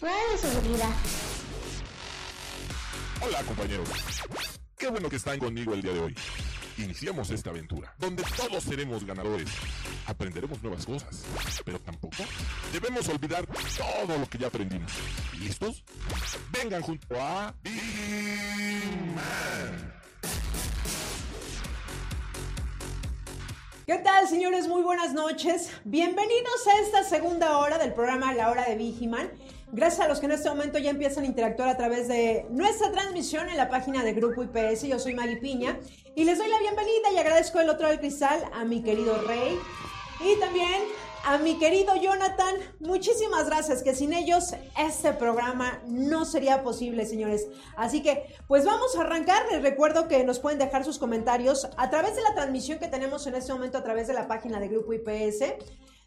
de seguridad. Hola compañeros. Qué bueno que están conmigo el día de hoy. Iniciamos esta aventura, donde todos seremos ganadores. Aprenderemos nuevas cosas, pero tampoco debemos olvidar todo lo que ya aprendimos. ¿Listos? Vengan junto a Big Man. ¿Qué tal, señores? Muy buenas noches. Bienvenidos a esta segunda hora del programa La Hora de Vigiman. Gracias a los que en este momento ya empiezan a interactuar a través de nuestra transmisión en la página de Grupo IPS. Yo soy Maggie Piña y les doy la bienvenida y agradezco el otro del cristal a mi querido Rey y también a mi querido Jonathan. Muchísimas gracias, que sin ellos este programa no sería posible, señores. Así que, pues vamos a arrancar. Les recuerdo que nos pueden dejar sus comentarios a través de la transmisión que tenemos en este momento a través de la página de Grupo IPS.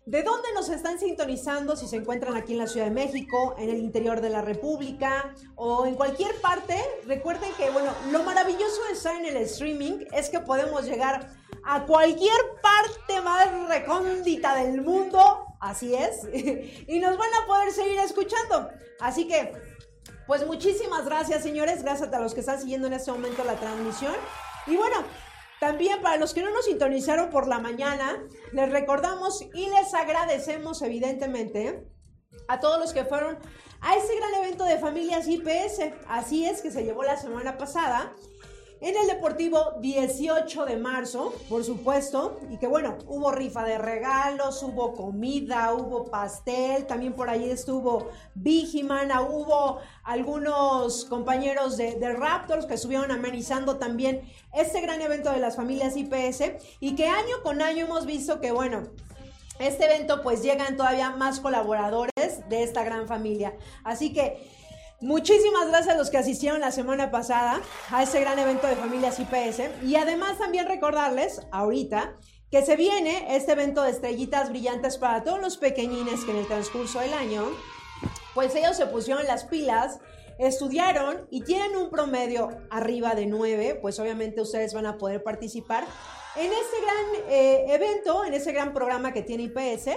¿De dónde nos están sintonizando? Si se encuentran aquí en la Ciudad de México, en el interior de la República o en cualquier parte, recuerden que, bueno, lo maravilloso de estar en el streaming es que podemos llegar a cualquier parte más recóndita del mundo, así es, y nos van a poder seguir escuchando. Así que, pues muchísimas gracias, señores, gracias a los que están siguiendo en este momento la transmisión. Y bueno, también para los que no nos sintonizaron por la mañana, les recordamos y les agradecemos evidentemente a todos los que fueron a ese gran evento de familias IPS. Así es que se llevó la semana pasada en el Deportivo 18 de marzo, por supuesto, y que bueno, hubo rifa de regalos, hubo comida, hubo pastel, también por ahí estuvo Vigimana, hubo algunos compañeros de, Raptors que estuvieron amenizando también este gran evento de las familias IPS y que año con año hemos visto que bueno, este evento pues llegan todavía más colaboradores de esta gran familia. Así que Muchísimas gracias a los que asistieron la semana pasada a ese gran evento de familias IPS. Y además también recordarles ahorita que se viene este evento de estrellitas brillantes para todos los pequeñines que en el transcurso del año, pues ellos se pusieron las pilas, estudiaron y tienen un promedio arriba de 9, pues obviamente ustedes van a poder participar en este gran eh, evento, en ese gran programa que tiene IPS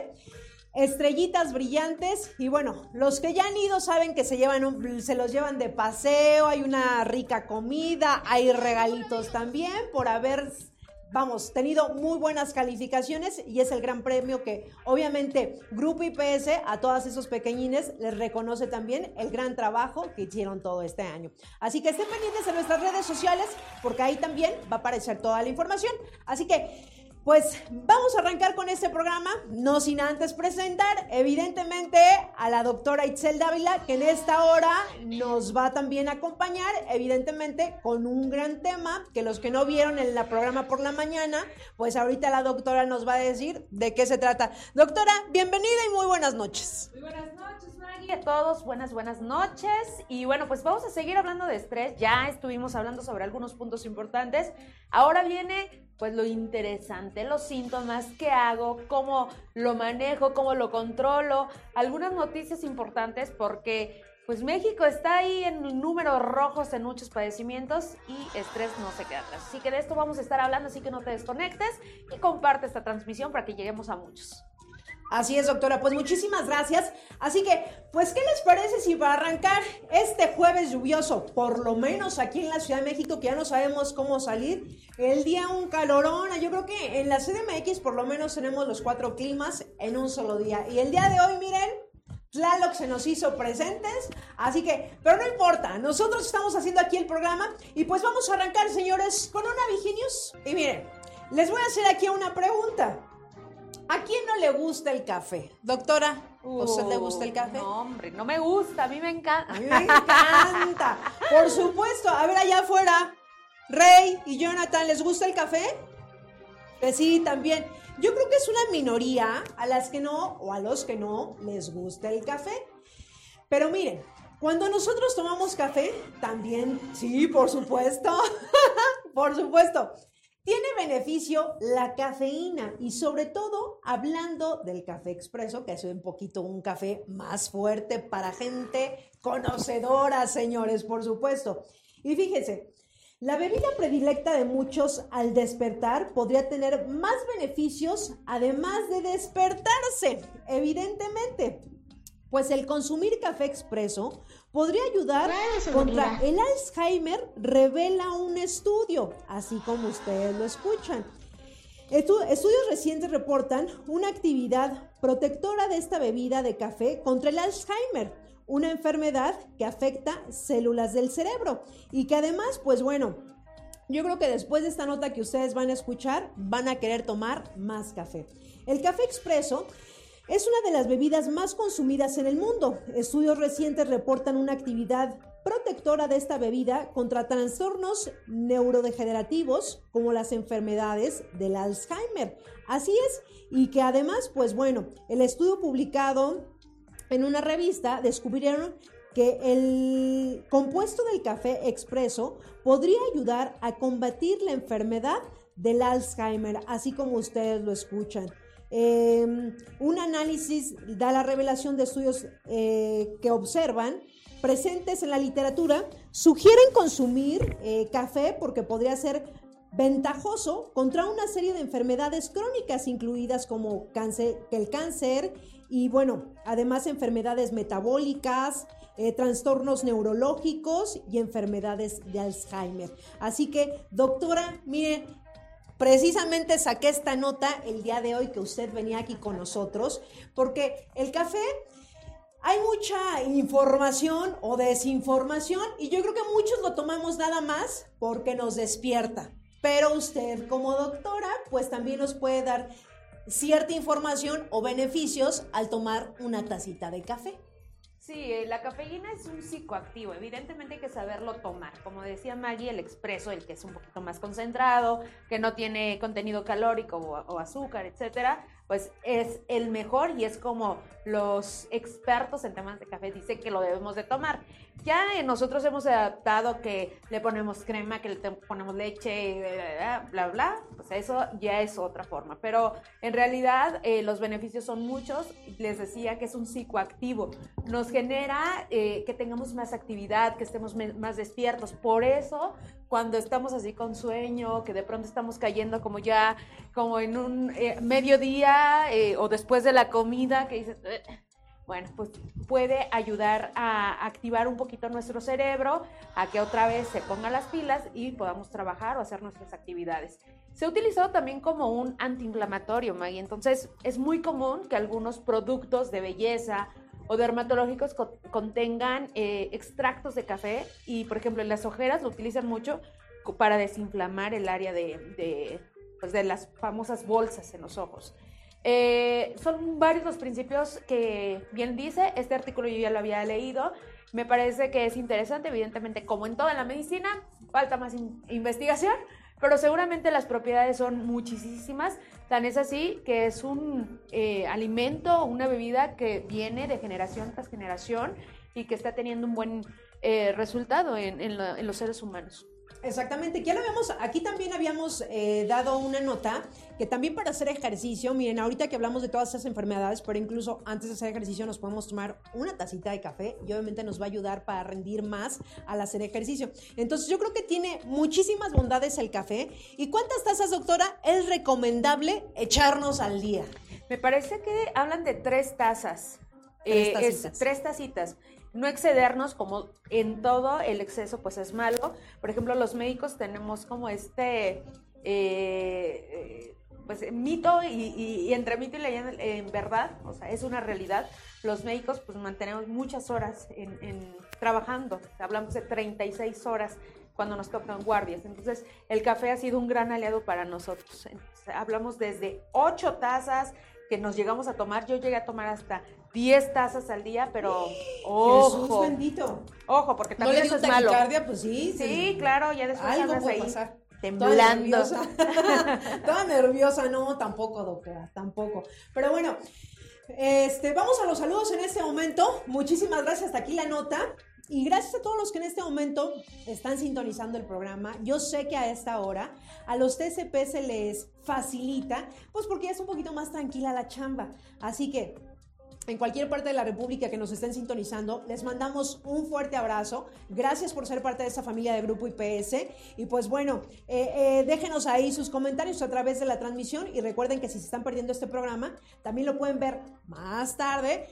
estrellitas brillantes y bueno, los que ya han ido saben que se llevan un, se los llevan de paseo, hay una rica comida, hay regalitos también por haber vamos, tenido muy buenas calificaciones y es el gran premio que obviamente Grupo IPS a todos esos pequeñines les reconoce también el gran trabajo que hicieron todo este año. Así que estén pendientes en nuestras redes sociales porque ahí también va a aparecer toda la información. Así que pues vamos a arrancar con este programa, no sin antes presentar evidentemente a la doctora Itzel Dávila, que en esta hora nos va también a acompañar, evidentemente con un gran tema, que los que no vieron en la programa por la mañana, pues ahorita la doctora nos va a decir de qué se trata. Doctora, bienvenida y muy buenas noches. Buenas noches, Maggie, a todos, buenas, buenas noches. Y bueno, pues vamos a seguir hablando de estrés, ya estuvimos hablando sobre algunos puntos importantes. Ahora viene pues lo interesante, los síntomas, qué hago, cómo lo manejo, cómo lo controlo, algunas noticias importantes porque pues México está ahí en números rojos en muchos padecimientos y estrés no se queda atrás. Así que de esto vamos a estar hablando, así que no te desconectes y comparte esta transmisión para que lleguemos a muchos. Así es, doctora. Pues muchísimas gracias. Así que, pues, ¿qué les parece si para arrancar este jueves lluvioso, por lo menos aquí en la Ciudad de México, que ya no sabemos cómo salir, el día un calorón, yo creo que en la CDMX por lo menos tenemos los cuatro climas en un solo día. Y el día de hoy, miren, Tlaloc se nos hizo presentes, así que, pero no importa, nosotros estamos haciendo aquí el programa y pues vamos a arrancar, señores, con una Viginius. Y miren, les voy a hacer aquí una pregunta. ¿A quién no le gusta el café? Doctora, ¿a usted le gusta el café? No, hombre, no me gusta, a mí me encanta. A mí me encanta. Por supuesto, a ver allá afuera, Rey y Jonathan, ¿les gusta el café? Que sí, también. Yo creo que es una minoría a las que no o a los que no les gusta el café. Pero miren, cuando nosotros tomamos café, también, sí, por supuesto, por supuesto, tiene beneficio la cafeína y sobre todo hablando del café expreso, que es un poquito un café más fuerte para gente conocedora, señores, por supuesto. Y fíjense, la bebida predilecta de muchos al despertar podría tener más beneficios además de despertarse, evidentemente. Pues el consumir café expreso podría ayudar contra el Alzheimer, revela un estudio, así como ustedes lo escuchan. estudios recientes reportan una actividad protectora de esta bebida de café contra el Alzheimer, una enfermedad que afecta células del cerebro y que además, pues bueno, yo creo que después de esta nota que ustedes van a escuchar, van a querer tomar más café. El café expreso es una de las bebidas más consumidas en el mundo. Estudios recientes reportan una actividad protectora de esta bebida contra trastornos neurodegenerativos como las enfermedades del Alzheimer. Así es, y que además, pues bueno, el estudio publicado en una revista descubrieron que el compuesto del café expreso podría ayudar a combatir la enfermedad del Alzheimer, así como ustedes lo escuchan. Em, un análisis da la revelación de estudios eh, que observan presentes en la literatura, sugieren consumir eh, café porque podría ser ventajoso contra una serie de enfermedades crónicas incluidas como cáncer, el cáncer y bueno, además enfermedades metabólicas, eh, trastornos neurológicos y enfermedades de Alzheimer. Así que, doctora, miren, Precisamente saqué esta nota el día de hoy que usted venía aquí con nosotros, porque el café hay mucha información o desinformación y yo creo que muchos lo tomamos nada más porque nos despierta. Pero usted como doctora, pues también nos puede dar cierta información o beneficios al tomar una tacita de café. Sí, eh, la cafeína es un psicoactivo, evidentemente hay que saberlo tomar. Como decía Maggie, el expreso, el que es un poquito más concentrado, que no tiene contenido calórico o, o azúcar, etcétera, pues es el mejor y es como los expertos en temas de café dicen que lo debemos de tomar. Ya nosotros hemos adaptado que le ponemos crema, que le ponemos leche, bla, bla, pues eso ya es otra forma. Pero en realidad eh, los beneficios son muchos. Les decía que es un psicoactivo. Nos genera eh, que tengamos más actividad, que estemos más despiertos. Por eso cuando estamos así con sueño, que de pronto estamos cayendo como ya, como en un eh, mediodía eh, o después de la comida, que dices, bueno, pues puede ayudar a activar un poquito nuestro cerebro, a que otra vez se pongan las pilas y podamos trabajar o hacer nuestras actividades. Se ha utilizado también como un antiinflamatorio, Maggie, entonces es muy común que algunos productos de belleza o dermatológicos contengan eh, extractos de café y, por ejemplo, en las ojeras lo utilizan mucho para desinflamar el área de, pues, de, las famosas bolsas en los ojos. Eh, son varios los principios que bien dice, este artículo yo ya lo había leído, me parece que es interesante, evidentemente como en toda la medicina, falta más investigación, pero seguramente las propiedades son muchísimas. Tan es así que es un eh, alimento, una bebida que viene de generación tras generación y que está teniendo un buen eh, resultado en los seres humanos. Exactamente, lo habíamos, aquí también habíamos eh, dado una nota que también para hacer ejercicio, miren, ahorita que hablamos de todas esas enfermedades, pero incluso antes de hacer ejercicio nos podemos tomar una tacita de café y obviamente nos va a ayudar para rendir más al hacer ejercicio. Entonces yo creo que tiene muchísimas bondades el café. ¿Y cuántas tazas, doctora, es recomendable echarnos al día? Me parece que hablan de tres tazas. Tres, eh, tres tacitas no excedernos como en todo el exceso pues es malo. Por ejemplo, los médicos tenemos como este eh, eh, pues mito y, entre mito y leyenda en verdad, o sea, es una realidad. Los médicos pues mantenemos muchas horas en, trabajando, hablamos de 36 horas cuando nos tocan guardias. Entonces, el café ha sido un gran aliado para nosotros. hablamos desde 8 tazas que nos llegamos a tomar, yo llegué a tomar hasta 10 tazas al día, pero ojo. Jesús bendito. Ojo, porque también eso es malo. pues sí. Sí, claro, ya después algo puede ahí pasar. temblando. Toda nerviosa. no, tampoco, doctora, tampoco. Pero bueno, este, vamos a los saludos en este momento. Muchísimas gracias, hasta aquí la nota. Y gracias a todos los que en este momento están sintonizando el programa. Yo sé que a esta hora a los TCP se les facilita, pues porque es un poquito más tranquila la chamba. Así que en cualquier parte de la República que nos estén sintonizando, les mandamos un fuerte abrazo. Gracias por ser parte de esta familia de Grupo IPS. Y pues bueno, eh, eh, déjenos ahí sus comentarios a través de la transmisión y recuerden que si se están perdiendo este programa, también lo pueden ver más tarde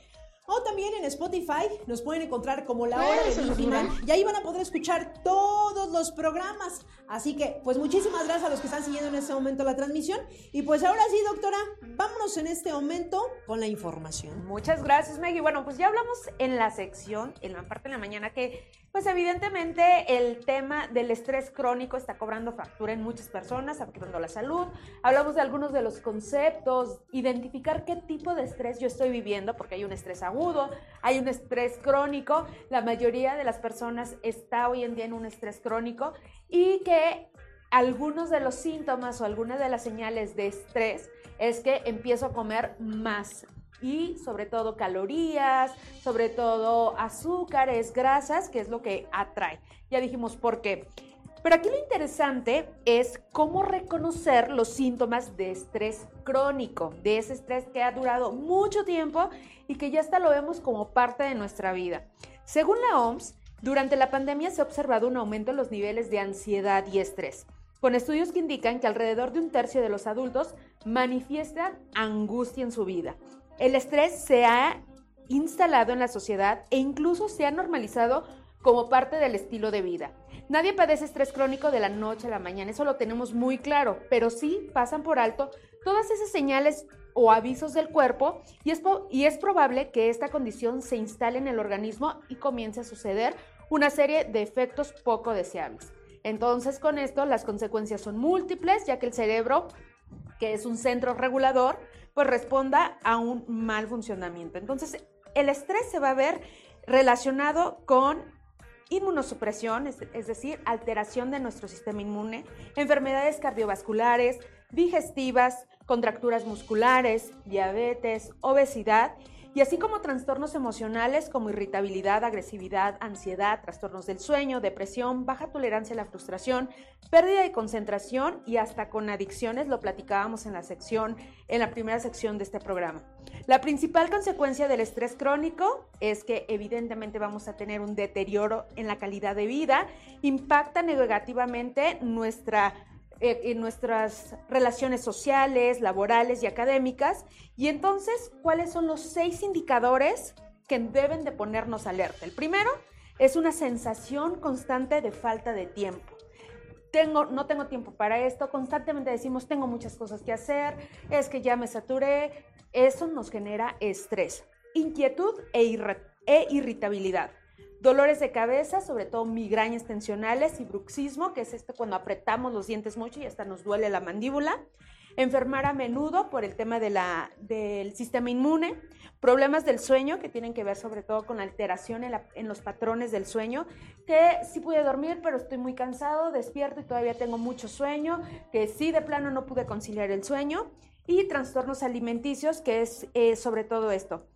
o también en Spotify nos pueden encontrar como La Hora de Vigiman y ahí van a poder escuchar todos los programas. Así que, pues muchísimas gracias a los que están siguiendo en este momento la transmisión. Y pues ahora sí, doctora, vámonos en este momento con la información. Muchas gracias, Maggie. Bueno, pues ya hablamos en la sección, en la parte de la mañana, que pues evidentemente el tema del estrés crónico está cobrando factura en muchas personas, afectando la salud. Hablamos de algunos de los conceptos, identificar qué tipo de estrés yo estoy viviendo, porque hay un estrés agudo, hay un estrés crónico. La mayoría de las personas está hoy en día en un estrés crónico y que algunos de los síntomas o algunas de las señales de estrés es que empiezo a comer más y sobre todo calorías, sobre todo azúcares, grasas, que es lo que atrae. Ya dijimos por qué. Pero aquí lo interesante es cómo reconocer los síntomas de estrés crónico, de ese estrés que ha durado mucho tiempo y que ya hasta lo vemos como parte de nuestra vida. Según la OMS, durante la pandemia se ha observado un aumento en los niveles de ansiedad y estrés, con estudios que indican que alrededor de un tercio de los adultos manifiestan angustia en su vida el estrés se ha instalado en la sociedad e incluso se ha normalizado como parte del estilo de vida. Nadie padece estrés crónico de la noche a la mañana, eso lo tenemos muy claro, pero sí pasan por alto todas esas señales o avisos del cuerpo y es, y es probable que esta condición se instale en el organismo y comience a suceder una serie de efectos poco deseables. Entonces con esto las consecuencias son múltiples, ya que el cerebro, que es un centro regulador, pues responda a un mal funcionamiento. Entonces, el estrés se va a ver relacionado con inmunosupresión, es, es, decir, alteración de nuestro sistema inmune, enfermedades cardiovasculares, digestivas, contracturas musculares, diabetes, obesidad y así como trastornos emocionales como irritabilidad, agresividad, ansiedad, trastornos del sueño, depresión, baja tolerancia a la frustración, pérdida de concentración y hasta con adicciones, lo platicábamos en la sección, en la primera sección de este programa. La principal consecuencia del estrés crónico es que evidentemente vamos a tener un deterioro en la calidad de vida, impacta negativamente nuestra en nuestras relaciones sociales, laborales y académicas. Y entonces, ¿cuáles son los seis indicadores que deben de ponernos alerta? El primero es una sensación constante de falta de tiempo. Tengo, no tengo tiempo para esto, constantemente decimos tengo muchas cosas que hacer, es que ya me saturé, eso nos genera estrés, inquietud e, e irritabilidad dolores de cabeza, sobre todo migrañas tensionales y bruxismo, que es este cuando apretamos los dientes mucho y hasta nos duele la mandíbula. Enfermar a menudo por el tema de la, del sistema inmune, problemas del sueño que tienen que ver sobre todo con alteración en, los patrones del sueño, que sí pude dormir pero estoy muy cansado, despierto y todavía tengo mucho sueño, que sí de plano no pude conciliar el sueño y trastornos alimenticios, que es eh, sobre todo esto.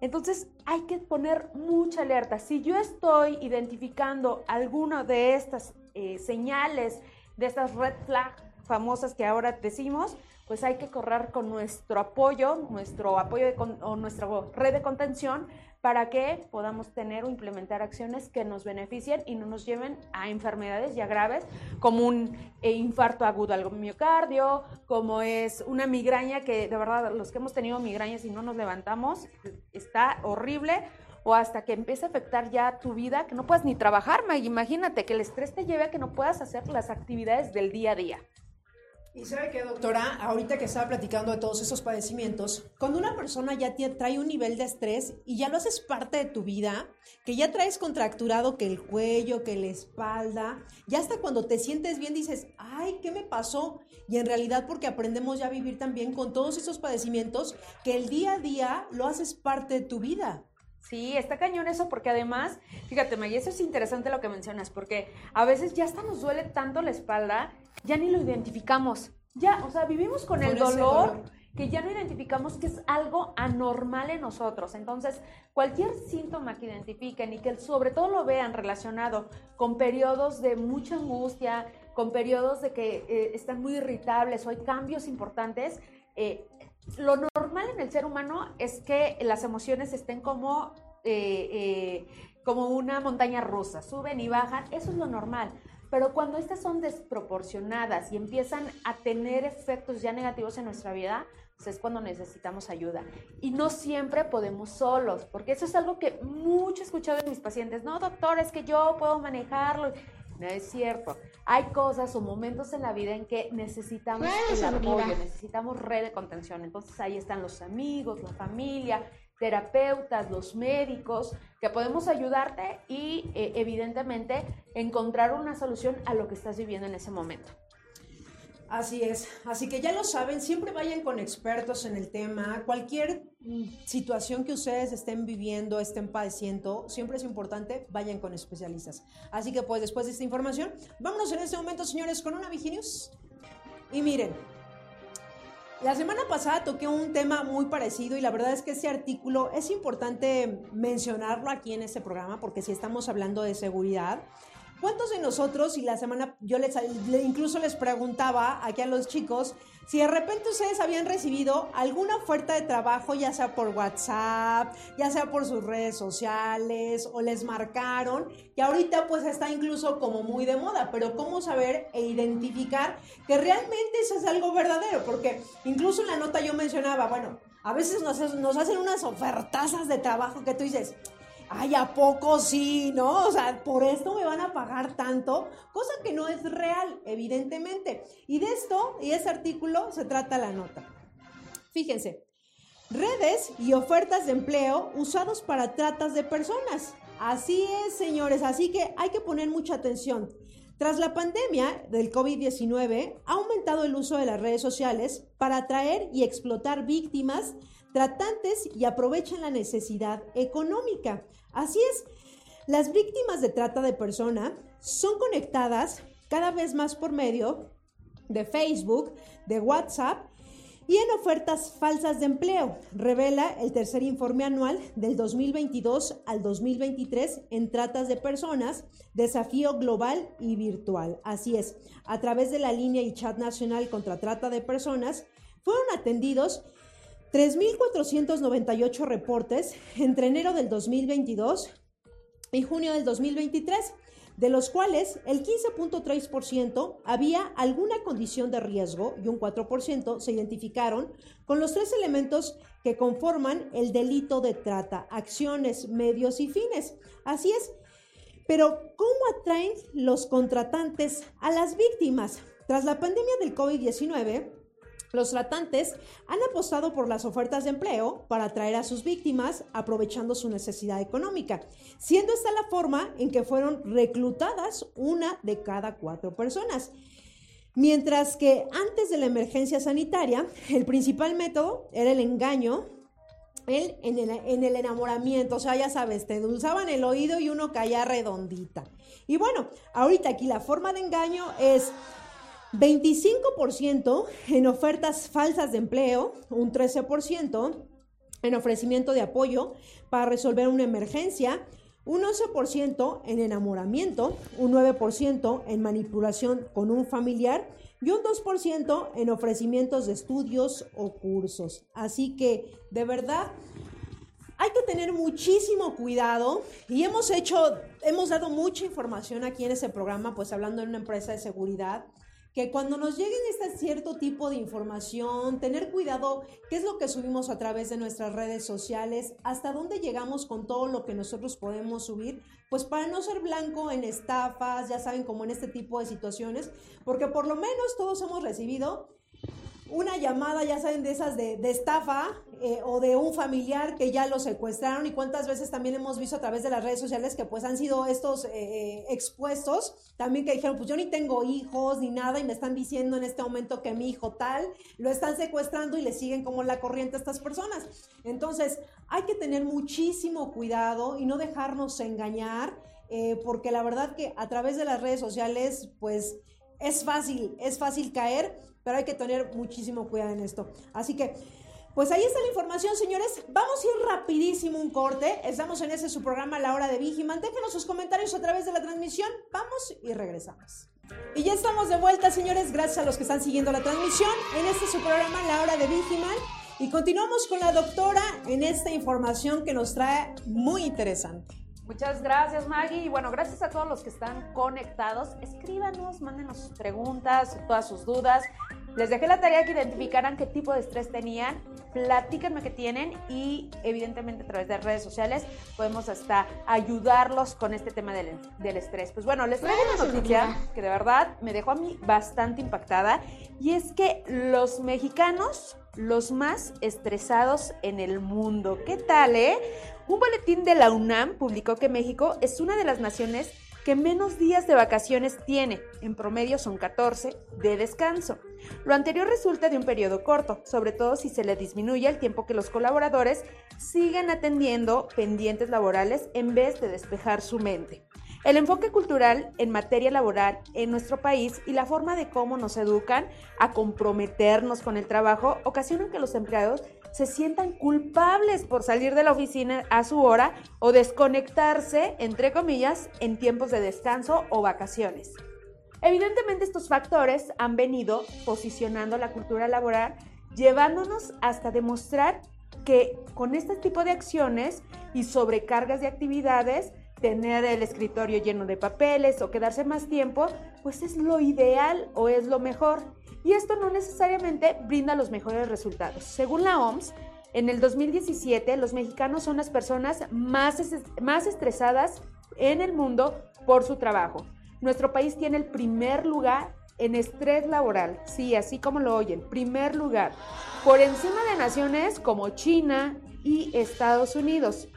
Entonces hay que poner mucha alerta. Si yo estoy identificando alguna de estas eh, señales, de estas red flags famosas que ahora decimos, pues hay que correr con nuestro apoyo, nuestro apoyo o nuestra red de contención para que podamos tener o implementar acciones que nos beneficien y no nos lleven a enfermedades ya graves como un eh, infarto agudo al miocardio, como es una migraña que de verdad los que hemos tenido migrañas y no nos levantamos está horrible o hasta que empiece a afectar ya tu vida, que no puedas ni trabajar, Imagínate que el estrés te lleve a que no puedas hacer las actividades del día a día. Y sabe que, doctora, ahorita que estaba platicando de todos esos padecimientos, cuando una persona ya trae un nivel de estrés y ya lo haces parte de tu vida, que ya traes contracturado que el cuello, que la espalda, ya hasta cuando te sientes bien dices, ay, ¿qué me pasó? Y en realidad porque aprendemos ya a vivir también con todos esos padecimientos que el día a día lo haces parte de tu vida. Sí, está cañón eso porque además, fíjate, May, eso es interesante lo que mencionas, porque a veces ya hasta nos duele tanto la espalda ya ni lo identificamos. Ya, o sea, vivimos con, el dolor, que ya no identificamos que es algo anormal en nosotros. Entonces, cualquier síntoma que identifiquen y que sobre todo lo vean relacionado con periodos de mucha angustia, con periodos de que eh, están muy irritables o hay cambios importantes, eh, lo normal en el ser humano es que las emociones estén como, eh, como una montaña rusa, suben y bajan, eso es lo normal. Pero cuando estas son desproporcionadas y empiezan a tener efectos ya negativos en nuestra vida, pues, es cuando necesitamos ayuda. Y no siempre podemos solos, porque eso es algo que mucho he escuchado de mis pacientes. No, doctor, es que yo puedo manejarlo. No es cierto. Hay cosas o momentos en la vida en que necesitamos el apoyo, necesitamos red de contención. Entonces ahí están los amigos, la familia, terapeutas, los médicos, que podemos ayudarte y eh, evidentemente encontrar una solución a lo que estás viviendo en ese momento. Así es, así que ya lo saben, siempre vayan con expertos en el tema. Cualquier mm, situación que ustedes estén viviendo, estén padeciendo, siempre es importante, vayan con especialistas. Así que pues después de esta información, vámonos en este momento, señores, con una Viginius. Y miren, la semana pasada toqué un tema muy parecido y la verdad es que ese artículo es importante mencionarlo aquí en este programa porque si estamos hablando de seguridad, ¿Cuántos de nosotros, y la semana yo les incluso les preguntaba aquí a los chicos, si de repente ustedes habían recibido alguna oferta de trabajo, ya sea por WhatsApp, ya sea por sus redes sociales, o les marcaron, que ahorita pues está incluso como muy de moda, pero cómo saber e identificar que realmente eso es algo verdadero, porque incluso en la nota yo mencionaba, bueno, a veces nos, nos hacen unas ofertazas de trabajo que tú dices, ay, ¿a poco sí? ¿No? O sea, por esto me van a pagar tanto, cosa que no es real, evidentemente. Y de esto, y ese artículo, se trata la nota. Fíjense, redes y ofertas de empleo usados para tratas de personas. Así es, señores, así que hay que poner mucha atención. Tras la pandemia del COVID-19, ha aumentado el uso de las redes sociales para atraer y explotar víctimas tratantes y aprovechan la necesidad económica. Así es, las víctimas de trata de persona son conectadas cada vez más por medio de Facebook, de WhatsApp y en ofertas falsas de empleo, revela el tercer informe anual del 2022 al 2023 en tratas de personas, desafío global y virtual. Así es, a través de la línea y chat nacional contra trata de personas, fueron atendidos 3.498 reportes entre enero del 2022 y junio del 2023, de los cuales el 15.3% había alguna condición de riesgo y un 4% se identificaron con los tres elementos que conforman el delito de trata, acciones, medios y fines. Así es. Pero, ¿cómo atraen los contratantes a las víctimas? Tras la pandemia del COVID-19, los tratantes han apostado por las ofertas de empleo para atraer a sus víctimas aprovechando su necesidad económica, siendo esta la forma en que fueron reclutadas una de cada cuatro personas. Mientras que antes de la emergencia sanitaria, el principal método era el engaño, el, en, el, en el enamoramiento, o sea, ya sabes, te dulzaban el oído y uno caía redondita. Y bueno, ahorita aquí la forma de engaño es 25% en ofertas falsas de empleo, un 13% en ofrecimiento de apoyo para resolver una emergencia, un 11% en enamoramiento, un 9% en manipulación con un familiar y un 2% en ofrecimientos de estudios o cursos. Así que, de verdad, hay que tener muchísimo cuidado y hemos hecho, hemos dado mucha información aquí en ese programa, pues hablando de una empresa de seguridad que cuando nos lleguen este cierto tipo de información, tener cuidado qué es lo que subimos a través de nuestras redes sociales, hasta dónde llegamos con todo lo que nosotros podemos subir, pues para no ser blanco en estafas, ya saben, como en este tipo de situaciones, porque por lo menos todos hemos recibido una llamada, ya saben, de esas de, estafa eh, o de un familiar que ya lo secuestraron y cuántas veces también hemos visto a través de las redes sociales que pues han sido estos eh, eh, expuestos, también que dijeron, pues yo ni tengo hijos ni nada y me están diciendo en este momento que mi hijo tal, lo están secuestrando y le siguen como la corriente a estas personas. Entonces, hay que tener muchísimo cuidado y no dejarnos engañar, porque la verdad que a través de las redes sociales, pues es fácil, es fácil caer pero hay que tener muchísimo cuidado en esto. Así que, pues ahí está la información, señores. Vamos a ir rapidísimo un corte. Estamos en ese su programa La Hora de Vigiman. Déjenos sus comentarios a través de la transmisión. Vamos y regresamos. Y ya estamos de vuelta, señores. Gracias a los que están siguiendo la transmisión en este su programa La Hora de Vigiman. Y continuamos con la doctora en esta información que nos trae muy interesante. Muchas gracias, Maggie. Y bueno, gracias a todos los que están conectados. Escríbanos, mándenos sus preguntas, todas sus dudas. Les dejé la tarea que identificaran qué tipo de estrés tenían, platíquenme qué tienen y evidentemente a través de redes sociales podemos hasta ayudarlos con este tema del, del estrés. Pues bueno, les traigo una noticia que de verdad me dejó a mí bastante impactada y es que los mexicanos, los más estresados en el mundo. ¿Qué tal, eh? Un boletín de la UNAM publicó que México es una de las naciones que menos días de vacaciones tiene, en promedio son 14, de descanso. Lo anterior resulta de un periodo corto, sobre todo si se le disminuye el tiempo que los colaboradores siguen atendiendo pendientes laborales en vez de despejar su mente. El enfoque cultural en materia laboral en nuestro país y la forma de cómo nos educan a comprometernos con el trabajo ocasionan que los empleados se sientan culpables por salir de la oficina a su hora o desconectarse, entre comillas, en tiempos de descanso o vacaciones. Evidentemente estos factores han venido posicionando la cultura laboral, llevándonos hasta demostrar que con este tipo de acciones y sobrecargas de actividades, tener el escritorio lleno de papeles o quedarse más tiempo, pues es lo ideal o es lo mejor y esto no necesariamente brinda los mejores resultados. Según la OMS, en el 2017 los mexicanos son las personas más, más estresadas en el mundo por su trabajo. Nuestro país tiene el primer lugar en estrés laboral, sí, así como lo oyen, primer lugar, por encima de naciones como China y Estados Unidos,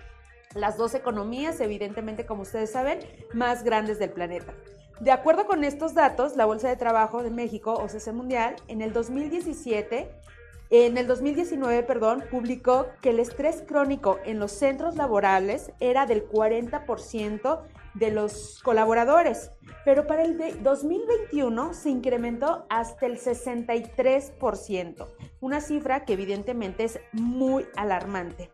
las dos economías, evidentemente, como ustedes saben, más grandes del planeta. De acuerdo con estos datos, la Bolsa de Trabajo de México, OCC Mundial, en el 2017, en el 2019, perdón, publicó que el estrés crónico en los centros laborales era del 40% de los colaboradores, pero para el 2021 se incrementó hasta el 63%, una cifra que evidentemente es muy alarmante.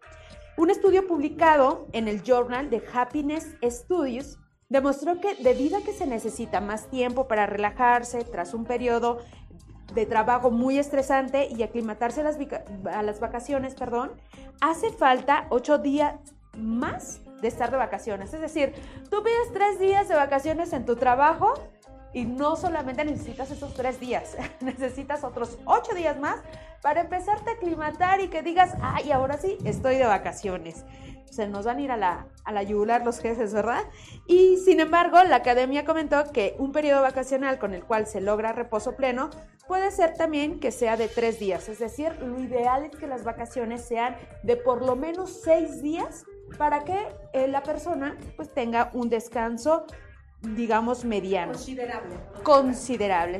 Un estudio publicado en el Journal de Happiness Studies demostró que debido a que se necesita más tiempo para relajarse tras un periodo de trabajo muy estresante y aclimatarse a las, a las vacaciones, perdón, hace falta ocho días más de estar de vacaciones. Es decir, tú pides tres días de vacaciones en tu trabajo y no solamente necesitas esos tres días, necesitas otros ocho días más para empezarte a aclimatar y que digas, ay, ahora sí, estoy de vacaciones se nos van a ir a la, a la yugular los jefes, ¿verdad? Y sin embargo, la academia comentó que un periodo vacacional con el cual se logra reposo pleno puede ser también que sea de tres días, es decir, lo ideal es que las vacaciones sean de por lo menos seis días para que eh, la persona pues tenga un descanso, digamos, mediano. Considerable. Considerable.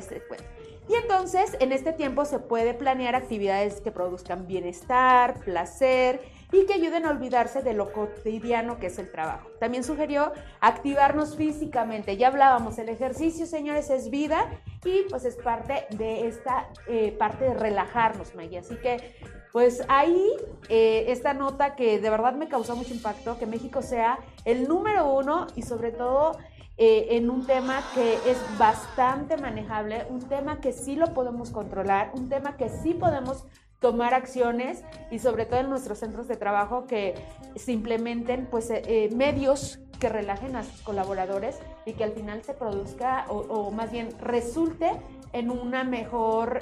Y entonces, en este tiempo se puede planear actividades que produzcan bienestar, placer y que ayuden a olvidarse de lo cotidiano que es el trabajo. También sugirió activarnos físicamente. Ya hablábamos, el ejercicio, señores, es vida y pues es parte de esta eh, parte de relajarnos, Maggie. Así que pues ahí eh, esta nota que de verdad me causó mucho impacto, que México sea el número uno y sobre todo eh, en un tema que es bastante manejable, un tema que sí lo podemos controlar, un tema que sí podemos tomar acciones y sobre todo en nuestros centros de trabajo que se implementen pues eh, eh, medios que relajen a sus colaboradores y que al final se produzca o, más bien resulte en una mejor,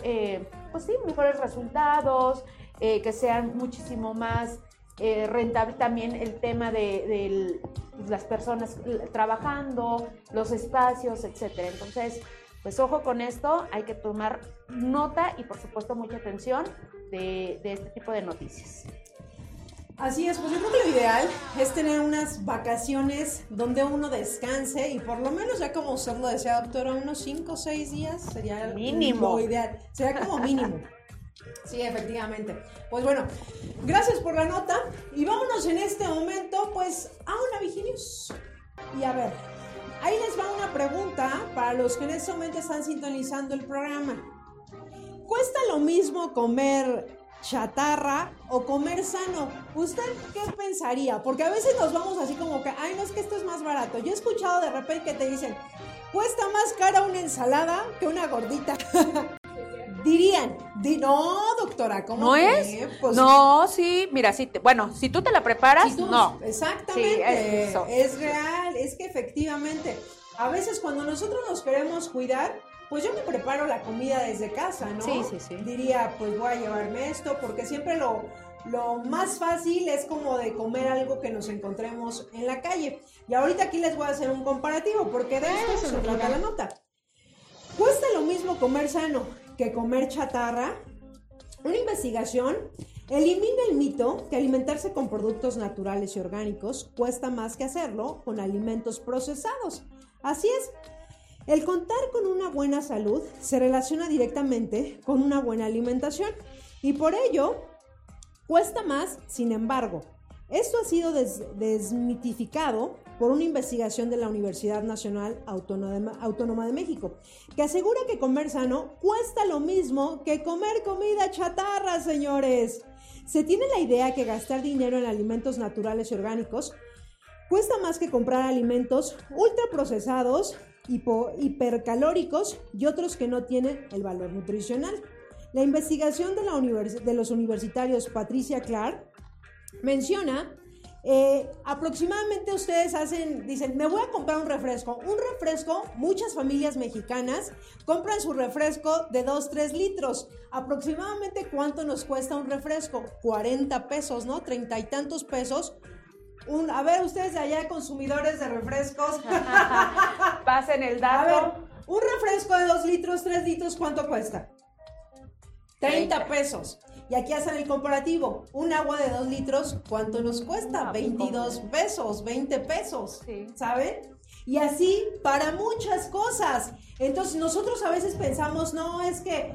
pues sí, mejores resultados, que sean muchísimo más rentable también el tema de, pues, las personas trabajando, los espacios, etcétera. Entonces, pues ojo con esto, hay que tomar nota y por supuesto mucha atención de, este tipo de noticias. Así es, pues yo creo que lo ideal es tener unas vacaciones donde uno descanse y por lo menos ya como usted lo decía, doctora, unos 5 o 6 días sería mínimo. lo ideal, sería como mínimo. Sí, efectivamente. Pues bueno, gracias por la nota y vámonos en este momento pues a una Vigilius. Y a ver, ahí les va una pregunta para los que en este momento están sintonizando el programa. ¿Cuesta lo mismo comer chatarra o comer sano? ¿Usted qué pensaría? Porque a veces nos vamos así como que, ay, no es que esto es más barato. Yo he escuchado de repente que te dicen, cuesta más cara una ensalada que una gordita. Dirían, no, doctora, ¿cómo ¿No es? Pues no, sí, mira, sí, bueno, si tú te la preparas, no. Exactamente, es, es real, es que efectivamente, a veces cuando nosotros nos queremos cuidar, pues yo me preparo la comida desde casa, ¿no? Sí, sí, sí. Diría, pues voy a llevarme esto, porque siempre lo, lo más fácil es como de comer algo que nos encontremos en la calle. Y ahorita aquí les voy a hacer un comparativo, porque de esto se trata la nota. ¿Cuesta lo mismo comer sano que comer chatarra? Una investigación elimina el mito que alimentarse con productos naturales y orgánicos cuesta más que hacerlo con alimentos procesados. Así es, el contar con una buena salud se relaciona directamente con una buena alimentación y por ello cuesta más, sin embargo. Esto ha sido desmitificado por una investigación de la Universidad Nacional Autónoma de México, que asegura que comer sano cuesta lo mismo que comer comida chatarra, señores. Se tiene la idea que gastar dinero en alimentos naturales y orgánicos cuesta más que comprar alimentos ultraprocesados, hipercalóricos y otros que no tienen el valor nutricional. La investigación de los universitarios Patricia Clark menciona eh, aproximadamente ustedes hacen, dicen, me voy a comprar un refresco. Un refresco, muchas familias mexicanas compran su refresco de 2, 3 litros. Aproximadamente cuánto nos cuesta un refresco? 40 pesos, ¿no? Treinta y tantos pesos. Un, a ver, ustedes de allá, consumidores de refrescos. Pasen el dato. A ver, un refresco de 2 litros, 3 litros, ¿cuánto cuesta? 30 pesos. Y aquí hacen el comparativo. Un agua de 2 litros, ¿cuánto nos cuesta? 22 pues, pesos, 20 pesos. ¿Saben? Y así para muchas cosas. Entonces nosotros a veces pensamos, no, es que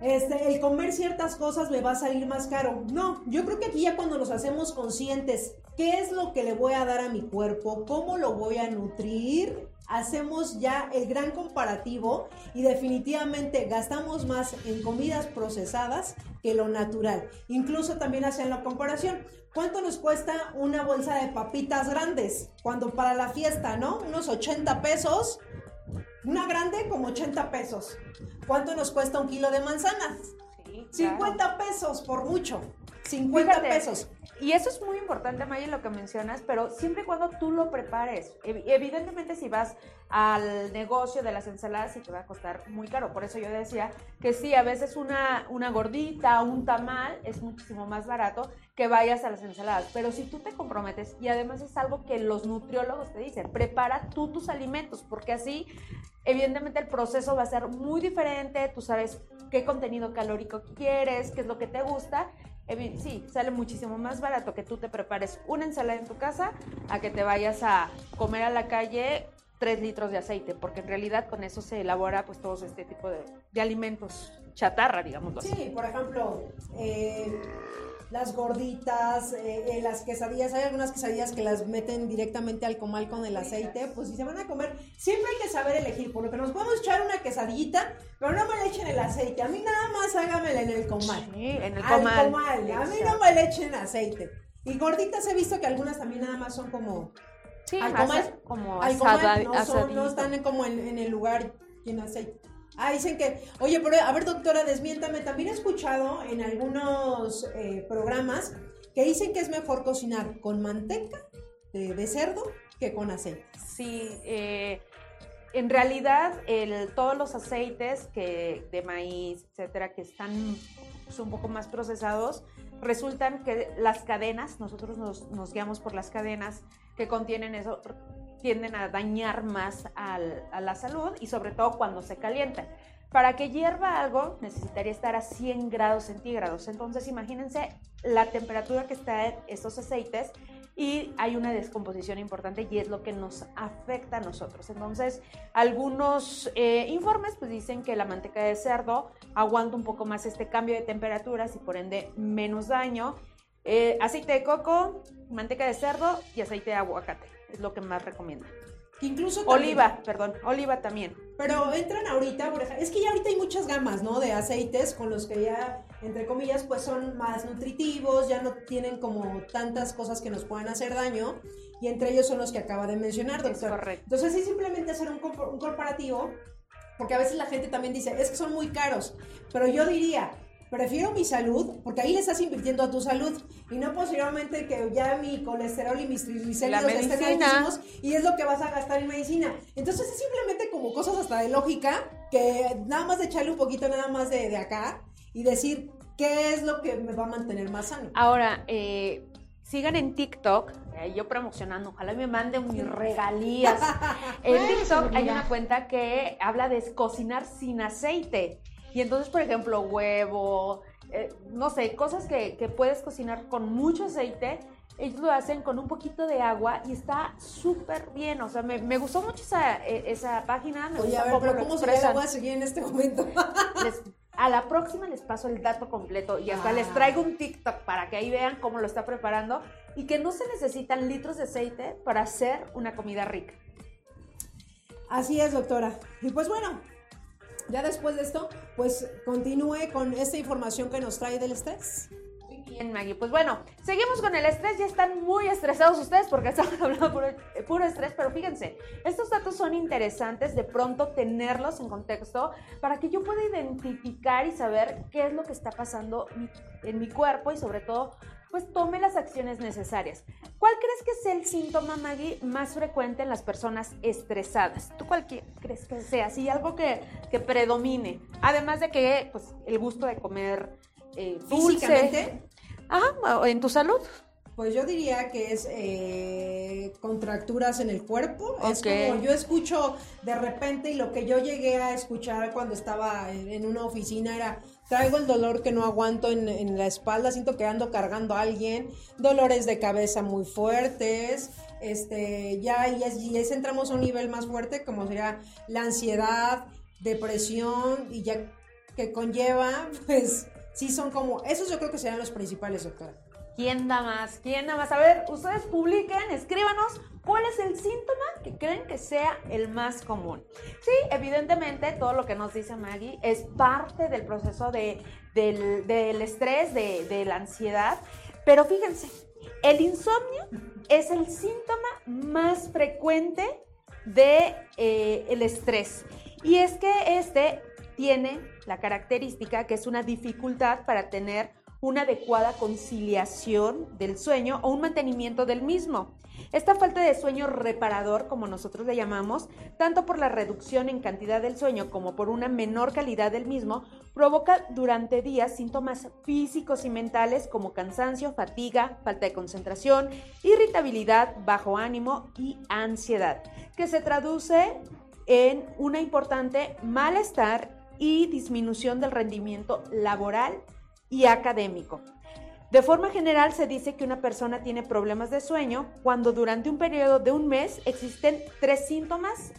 este, el comer ciertas cosas me va a salir más caro. No, yo creo que aquí ya cuando nos hacemos conscientes, ¿qué es lo que le voy a dar a mi cuerpo? ¿Cómo lo voy a nutrir? Hacemos ya el gran comparativo y definitivamente gastamos más en comidas procesadas que lo natural. Incluso también hacen la comparación. ¿Cuánto nos cuesta una bolsa de papitas grandes? Cuando para la fiesta, ¿no? Unos 80 pesos. Una grande como 80 pesos. ¿Cuánto nos cuesta un kilo de manzanas? 50 pesos por mucho. 50 pesos. Y eso es muy importante, Maya, lo que mencionas, pero siempre y cuando tú lo prepares. Evidentemente, si vas al negocio de las ensaladas, sí te va a costar muy caro. Por eso yo decía que sí, a veces una, una gordita, un tamal es muchísimo más barato que vayas a las ensaladas. Pero si tú te comprometes, y además es algo que los nutriólogos te dicen, prepara tú tus alimentos, porque así, evidentemente, el proceso va a ser muy diferente. Tú sabes qué contenido calórico quieres, qué es lo que te gusta sí, sale muchísimo más barato que tú te prepares una ensalada en tu casa a que te vayas a comer a la calle tres litros de aceite, porque en realidad con eso se elabora pues todo este tipo de, de alimentos chatarra, digamos. Sí, por ejemplo, eh, las gorditas, eh, eh, las quesadillas, hay algunas quesadillas que las meten directamente al comal con el aceite, pues si se van a comer, siempre hay que saber elegir, por lo que nos podemos echar una quesadillita, pero no me le echen el aceite, a mí nada más hágamela en el comal. Sí, en el comal. a mí no me le echen aceite. Y gorditas he visto que algunas también nada más son como... Sí, al comal, como al comal, no, no están como en, en el lugar lleno aceite. Ah, dicen que, oye, pero a ver, doctora, desmiéntame. También he escuchado en algunos eh, programas que dicen que es mejor cocinar con manteca de, cerdo que con aceite. Sí, eh, en realidad todos los aceites que, de maíz, etcétera, que están pues, un poco más procesados, resultan que las cadenas, nosotros nos, nos guiamos por las cadenas que contienen eso, tienden a dañar más a la salud y sobre todo cuando se calientan. Para que hierva algo necesitaría estar a 100 grados centígrados. Entonces imagínense la temperatura que está en estos aceites y hay una descomposición importante y es lo que nos afecta a nosotros. Entonces, algunos eh, informes pues dicen que la manteca de cerdo aguanta un poco más este cambio de temperaturas y por ende menos daño. Eh, aceite de coco, manteca de cerdo y aceite de aguacate es lo que más recomiendo. incluso oliva, perdón, oliva también. Pero entran ahorita, por ejemplo, es que ya ahorita hay muchas gamas, ¿no? De aceites con los que ya, entre comillas, pues son más nutritivos, ya no tienen como tantas cosas que nos puedan hacer daño, y entre ellos son los que acaba de mencionar, doctor. correcto. Entonces, sí, simplemente hacer un, un corporativo, porque a veces la gente también dice, es que son muy caros, pero yo diría, prefiero mi salud, porque ahí le estás invirtiendo a tu salud, y no posteriormente que ya mi colesterol y mis triglicéridos estén altísimos, y es lo que vas a gastar en medicina. Entonces es simplemente como cosas hasta de lógica, que nada más de echarle un poquito nada más de, de acá, y decir qué es lo que me va a mantener más sano. Ahora, eh, sigan en TikTok, eh, yo promocionando, ojalá me manden mis regalías. en TikTok hay una cuenta que habla de cocinar sin aceite. Y entonces, por ejemplo, huevo, eh, no sé, cosas que, que puedes cocinar con mucho aceite, ellos lo hacen con un poquito de agua y está súper bien. O sea, me, me, gustó mucho esa, e, esa página. Me Oye, a ver, pero ¿cómo se le voy a seguir en este momento? a la próxima les paso el dato completo y hasta les ah. traigo un TikTok para que ahí vean cómo lo está preparando y que no se necesitan litros de aceite para hacer una comida rica. Así es, doctora. Y pues bueno, ya después de esto, pues continúe con esta información que nos trae del estrés. Muy bien, Maggie. Pues bueno, seguimos con el estrés. Ya están muy estresados ustedes porque estamos hablando puro, puro estrés, pero fíjense, estos datos son interesantes de pronto tenerlos en contexto para que yo pueda identificar y saber qué es lo que está pasando en mi cuerpo y sobre todo pues tome las acciones necesarias. ¿Cuál crees que es el síntoma, Maggie, más frecuente en las personas estresadas? ¿Tú cuál crees que sea? Si algo que, que, predomine. Además de que, pues, el gusto de comer eh, dulce. Ajá, en tu salud. Pues yo diría que es eh, contracturas en el cuerpo. Es como yo escucho de repente y lo que yo llegué a escuchar cuando estaba en una oficina era Traigo el dolor que no aguanto en, la espalda, siento que ando cargando a alguien, dolores de cabeza muy fuertes, este, ya y, es, entramos a un nivel más fuerte como sería la ansiedad, depresión y ya que conlleva, pues sí son como, esos yo creo que serían los principales, doctora. ¿Quién da más? ¿Quién da más? A ver, ustedes publiquen, escríbanos cuál es el síntoma que creen que sea el más común. Sí, evidentemente todo lo que nos dice Maggie es parte del proceso de, del, estrés, de, la ansiedad, pero fíjense, el insomnio es el síntoma más frecuente de eh, estrés. Y es que este tiene la característica que es una dificultad para tener una adecuada conciliación del sueño o un mantenimiento del mismo. Esta falta de sueño reparador, como nosotros le llamamos, tanto por la reducción en cantidad del sueño como por una menor calidad del mismo, provoca durante días síntomas físicos y mentales como cansancio, fatiga, falta de concentración, irritabilidad, bajo ánimo y ansiedad, que se traduce en una importante malestar y disminución del rendimiento laboral y académico. De forma general se dice que una persona tiene problemas de sueño cuando durante un periodo de un mes existen tres síntomas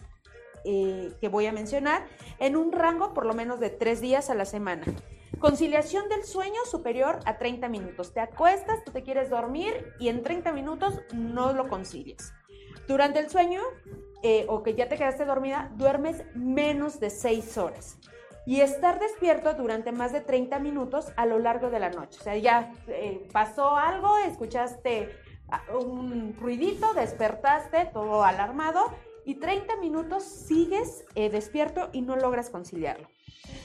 eh, que voy a mencionar en un rango por lo menos de tres días a la semana. Conciliación del sueño superior a 30 minutos. Te acuestas, tú te quieres dormir y en 30 minutos no lo concilias. Durante el sueño eh, o que ya te quedaste dormida, duermes menos de 6 horas y estar despierto durante más de 30 minutos a lo largo de la noche. O sea, ya eh, pasó algo, escuchaste un ruidito, despertaste todo alarmado y 30 minutos sigues eh, despierto y no logras conciliarlo.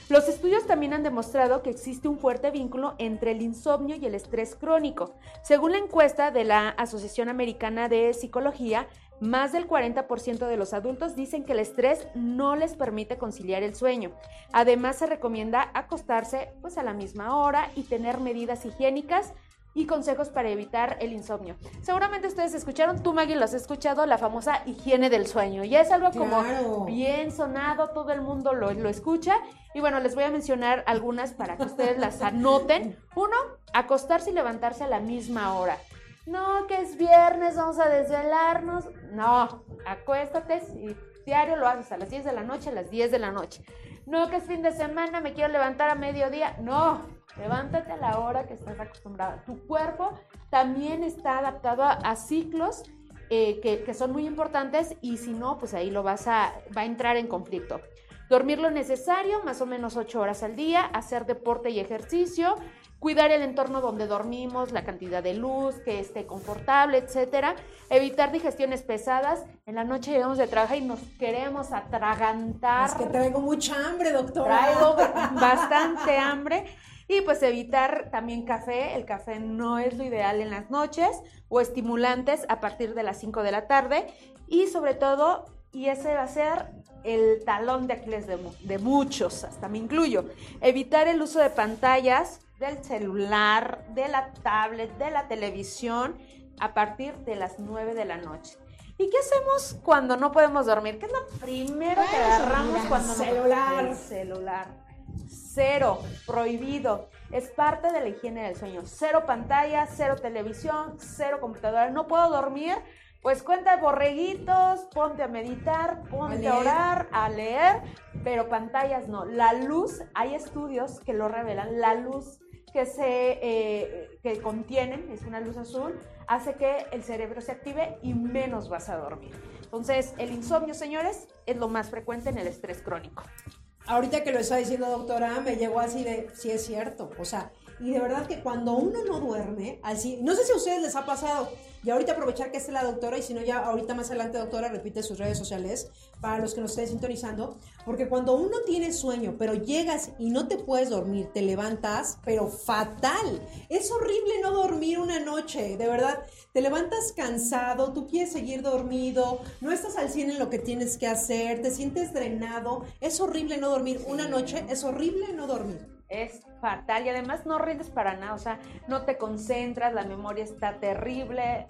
Los estudios también han demostrado que existe un fuerte vínculo entre el insomnio y el estrés crónico. Según la encuesta de la Asociación Americana de Psicología, más del 40% de los adultos dicen que el estrés no les permite conciliar el sueño. Además, se recomienda acostarse pues a la misma hora y tener medidas higiénicas y consejos para evitar el insomnio. Seguramente ustedes escucharon, tú Maggie lo has escuchado, la famosa higiene del sueño. Ya es algo como bien sonado, todo el mundo lo, lo escucha. Y bueno, les voy a mencionar algunas para que ustedes las anoten. Uno, acostarse y levantarse a la misma hora no, que es viernes, vamos a desvelarnos. No, acuéstate y diario lo haces a las 10 de la noche, a las 10 de la noche. No, que es fin de semana, me quiero levantar a mediodía. No, levántate a la hora que estás acostumbrada. Tu cuerpo también está adaptado a, ciclos eh, que, que, son muy importantes y si no, pues ahí lo vas a, va a entrar en conflicto. Dormir lo necesario, más o menos 8 horas al día, hacer deporte y ejercicio, cuidar el entorno donde dormimos, la cantidad de luz, que esté confortable, etcétera. Evitar digestiones pesadas. En la noche llegamos de trabajar y nos queremos atragantar. Es que traigo mucha hambre, doctora. Traigo bastante hambre. Y pues evitar también café. El café no es lo ideal en las noches o estimulantes a partir de las 5 de la tarde. Y sobre todo, y ese va a ser el talón de Aquiles de, de muchos, hasta me incluyo, evitar el uso de pantallas del celular, de la tablet, de la televisión a partir de las 9 de la noche. ¿Y qué hacemos cuando no podemos dormir? ¿Qué es lo primero que agarramos cuando celular. no El celular. Cero, prohibido. Es parte de la higiene del sueño. Cero pantalla, cero televisión, cero computadora. No puedo dormir. Pues cuenta borreguitos, ponte a meditar, ponte a, a orar, a leer, pero pantallas no. La luz, hay estudios que lo revelan, la luz que, se, eh, que contienen, es una luz azul, hace que el cerebro se active y menos vas a dormir. Entonces, el insomnio, señores, es lo más frecuente en el estrés crónico. Ahorita que lo está diciendo doctora, me llegó así de, sí es cierto, o sea, y de verdad que cuando uno no duerme, así, no sé si a ustedes les ha pasado, y ahorita aprovechar que esté la doctora, y si no ya ahorita más adelante doctora repite sus redes sociales para los que nos estén sintonizando, porque cuando uno tiene sueño, pero llegas y no te puedes dormir, te levantas, pero fatal. Es horrible no dormir una noche, de verdad. Te levantas cansado, tú quieres seguir dormido, no estás al 100 en lo que tienes que hacer, te sientes drenado. Es horrible no dormir una noche, es horrible no dormir es fatal y además no rindes para nada, o sea, no te concentras, la memoria está terrible.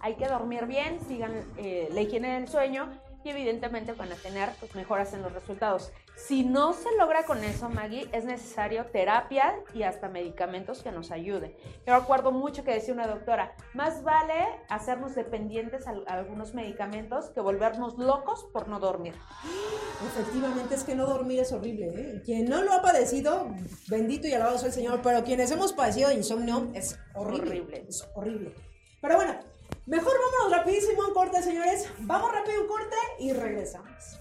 Hay que dormir bien, sigan eh, la higiene del sueño y evidentemente van a tener pues, mejoras en los resultados. Si no se logra con eso, Maggie, es necesario terapia y hasta medicamentos que nos ayuden. Yo recuerdo mucho que decía una doctora, más vale hacernos dependientes a, algunos medicamentos que volvernos locos por no dormir. Efectivamente, es que no dormir es horrible. ¿eh? Quien no lo ha padecido, bendito y alabado sea el Señor, pero quienes hemos padecido de insomnio es horrible. horrible. Es horrible. Pero bueno, Mejor vámonos rapidísimo un corte, señores. Vamos rápido un corte y regresamos.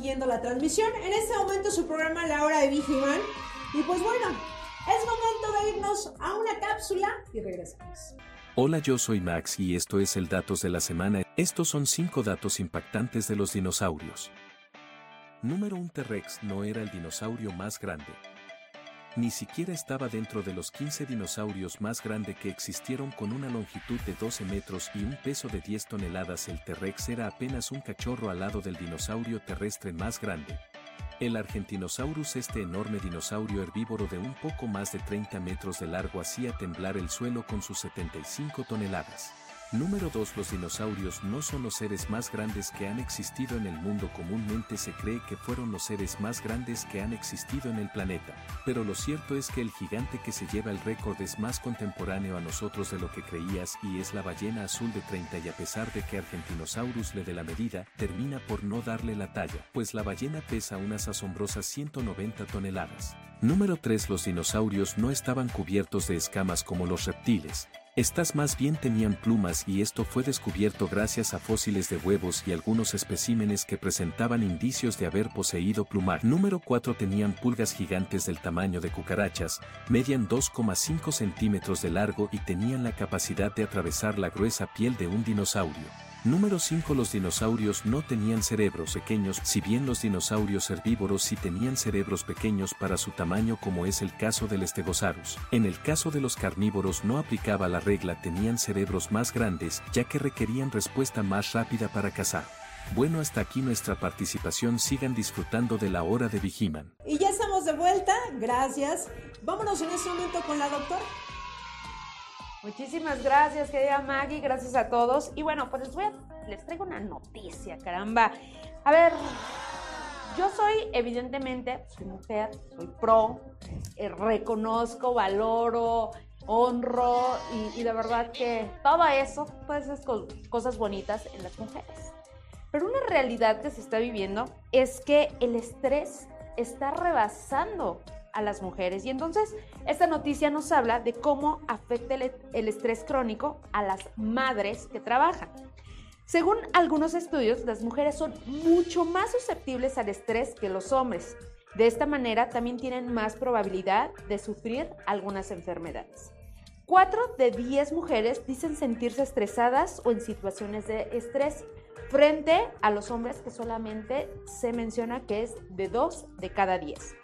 Viendo la transmisión. En este momento su programa La Hora de Vigiman. Y pues bueno, es momento de irnos a una cápsula y regresamos. Hola, yo soy Max y esto es el Datos de la Semana. Estos son 5 datos impactantes de los dinosaurios. Número 1 T-Rex no era el dinosaurio más grande. Ni siquiera estaba dentro de los 15 dinosaurios más grandes que existieron con una longitud de 12 metros y un peso de 10 toneladas. El T-Rex era apenas un cachorro al lado del dinosaurio terrestre más grande. El Argentinosaurus, este enorme dinosaurio herbívoro de un poco más de 30 metros de largo, hacía temblar el suelo con sus 75 toneladas. Número 2. Los dinosaurios no son los seres más grandes que han existido en el mundo. Comúnmente se cree que fueron los seres más grandes que han existido en el planeta, pero lo cierto es que el gigante que se lleva el récord es más contemporáneo a nosotros de lo que creías y es la ballena azul de 30 y a pesar de que Argentinosaurus le dé la medida, termina por no darle la talla, pues la ballena pesa unas asombrosas 190 toneladas. Número 3. Los dinosaurios no estaban cubiertos de escamas como los reptiles, estas más bien tenían plumas y esto fue descubierto gracias a fósiles de huevos y algunos especímenes que presentaban indicios de haber poseído plumar. Número 4 tenían pulgas gigantes del tamaño de cucarachas, medían 2,5 centímetros de largo y tenían la capacidad de atravesar la gruesa piel de un dinosaurio. Número 5 Los dinosaurios no tenían cerebros pequeños, si bien los dinosaurios herbívoros sí tenían cerebros pequeños para su tamaño como es el caso del Stegosaurus. En el caso de los carnívoros no aplicaba la regla, tenían cerebros más grandes, ya que requerían respuesta más rápida para cazar. Bueno, hasta aquí nuestra participación. Sigan disfrutando de la hora de Vigiman. Y ya estamos de vuelta, gracias. Vámonos en este momento con la doctora. Muchísimas gracias, querida Maggie, gracias a todos. Y bueno, pues les voy a, les traigo una noticia, caramba. A ver, yo soy, evidentemente, soy mujer, soy pro, eh, reconozco, valoro, honro y, y, de verdad que todo eso, pues es cosas bonitas en las mujeres. Pero una realidad que se está viviendo es que el estrés está rebasando a las mujeres. Y entonces esta noticia nos habla de cómo afecta el, estrés crónico a las madres que trabajan. Según algunos estudios, las mujeres son mucho más susceptibles al estrés que los hombres. De esta manera también tienen más probabilidad de sufrir algunas enfermedades. Cuatro de diez mujeres dicen sentirse estresadas o en situaciones de estrés, frente a los hombres que solamente se menciona que es de dos de cada diez.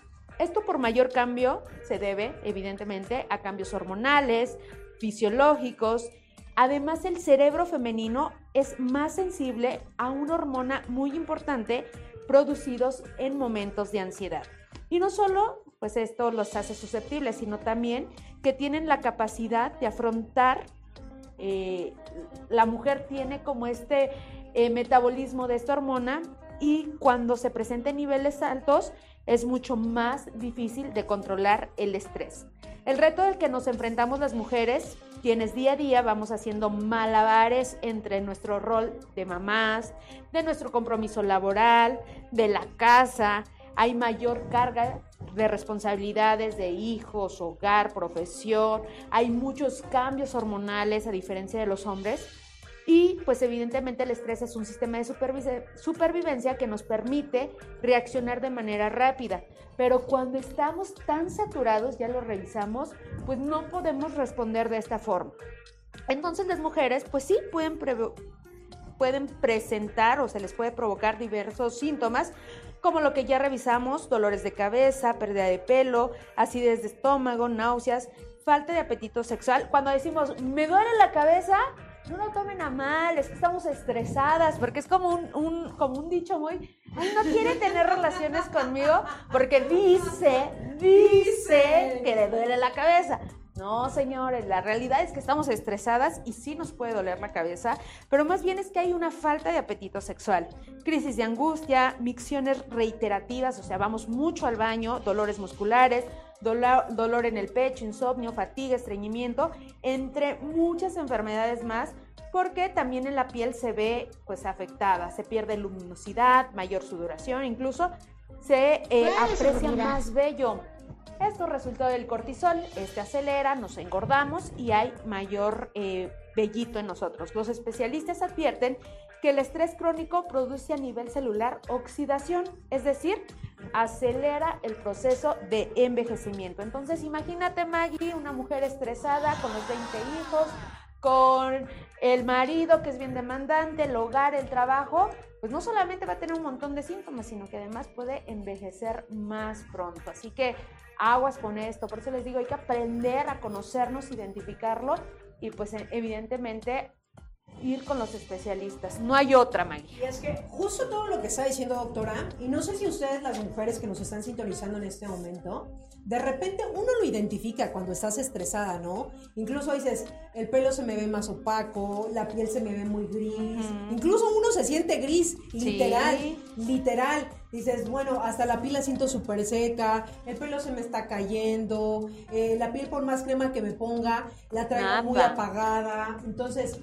Esto por mayor cambio se debe, evidentemente, a cambios hormonales, fisiológicos. Además, el cerebro femenino es más sensible a una hormona muy importante producidos en momentos de ansiedad. Y no solo, pues esto los hace susceptibles, sino también que tienen la capacidad de afrontar, eh, la mujer tiene como este eh, metabolismo de esta hormona y cuando se presenta niveles altos, es mucho más difícil de controlar el estrés. El reto del que nos enfrentamos las mujeres, quienes día a día vamos haciendo malabares entre nuestro rol de mamás, de nuestro compromiso laboral, de la casa, hay mayor carga de responsabilidades de hijos, hogar, profesión, hay muchos cambios hormonales a diferencia de los hombres y pues evidentemente el estrés es un sistema de supervivencia que nos permite reaccionar de manera rápida. Pero cuando estamos tan saturados, ya lo revisamos, pues no podemos responder de esta forma. Entonces las mujeres pues sí pueden, pueden presentar o se les puede provocar diversos síntomas como lo que ya revisamos, dolores de cabeza, pérdida de pelo, acidez de estómago, náuseas, falta de apetito sexual. Cuando decimos, me duele la cabeza, no lo tomen a mal, es que estamos estresadas, porque es como un, como un dicho muy, no quiere tener relaciones conmigo porque dice, dice que le duele la cabeza. No, señores, la realidad es que estamos estresadas y sí nos puede doler la cabeza, pero más bien es que hay una falta de apetito sexual, crisis de angustia, micciones reiterativas, o sea, vamos mucho al baño, dolores musculares, dolor, en el pecho, insomnio, fatiga, estreñimiento, entre muchas enfermedades más, porque también en la piel se ve pues afectada, se pierde luminosidad, mayor sudoración, incluso se eh, aprecia más bello. Esto resultado del cortisol, este acelera, nos engordamos y hay mayor eh, vellito en nosotros. Los especialistas advierten que el estrés crónico produce a nivel celular oxidación, es decir, acelera el proceso de envejecimiento. Entonces, imagínate, Maggie, una mujer estresada con los 20 hijos, con el marido que es bien demandante, el hogar, el trabajo, pues no solamente va a tener un montón de síntomas, sino que además puede envejecer más pronto. Así que aguas con esto, por eso les digo, hay que aprender a conocernos, identificarlo y pues evidentemente ir con los especialistas. No hay otra, Maggie. Y es que justo todo lo que está diciendo doctora, y no sé si ustedes, las mujeres que nos están sintonizando en este momento, de repente uno lo identifica cuando estás estresada, ¿no? Incluso dices, el pelo se me ve más opaco, la piel se me ve muy gris, incluso uno se siente gris, literal, literal. Dices, bueno, hasta la piel la siento súper seca, el pelo se me está cayendo, eh, la piel por más crema que me ponga, la traigo muy apagada. Entonces,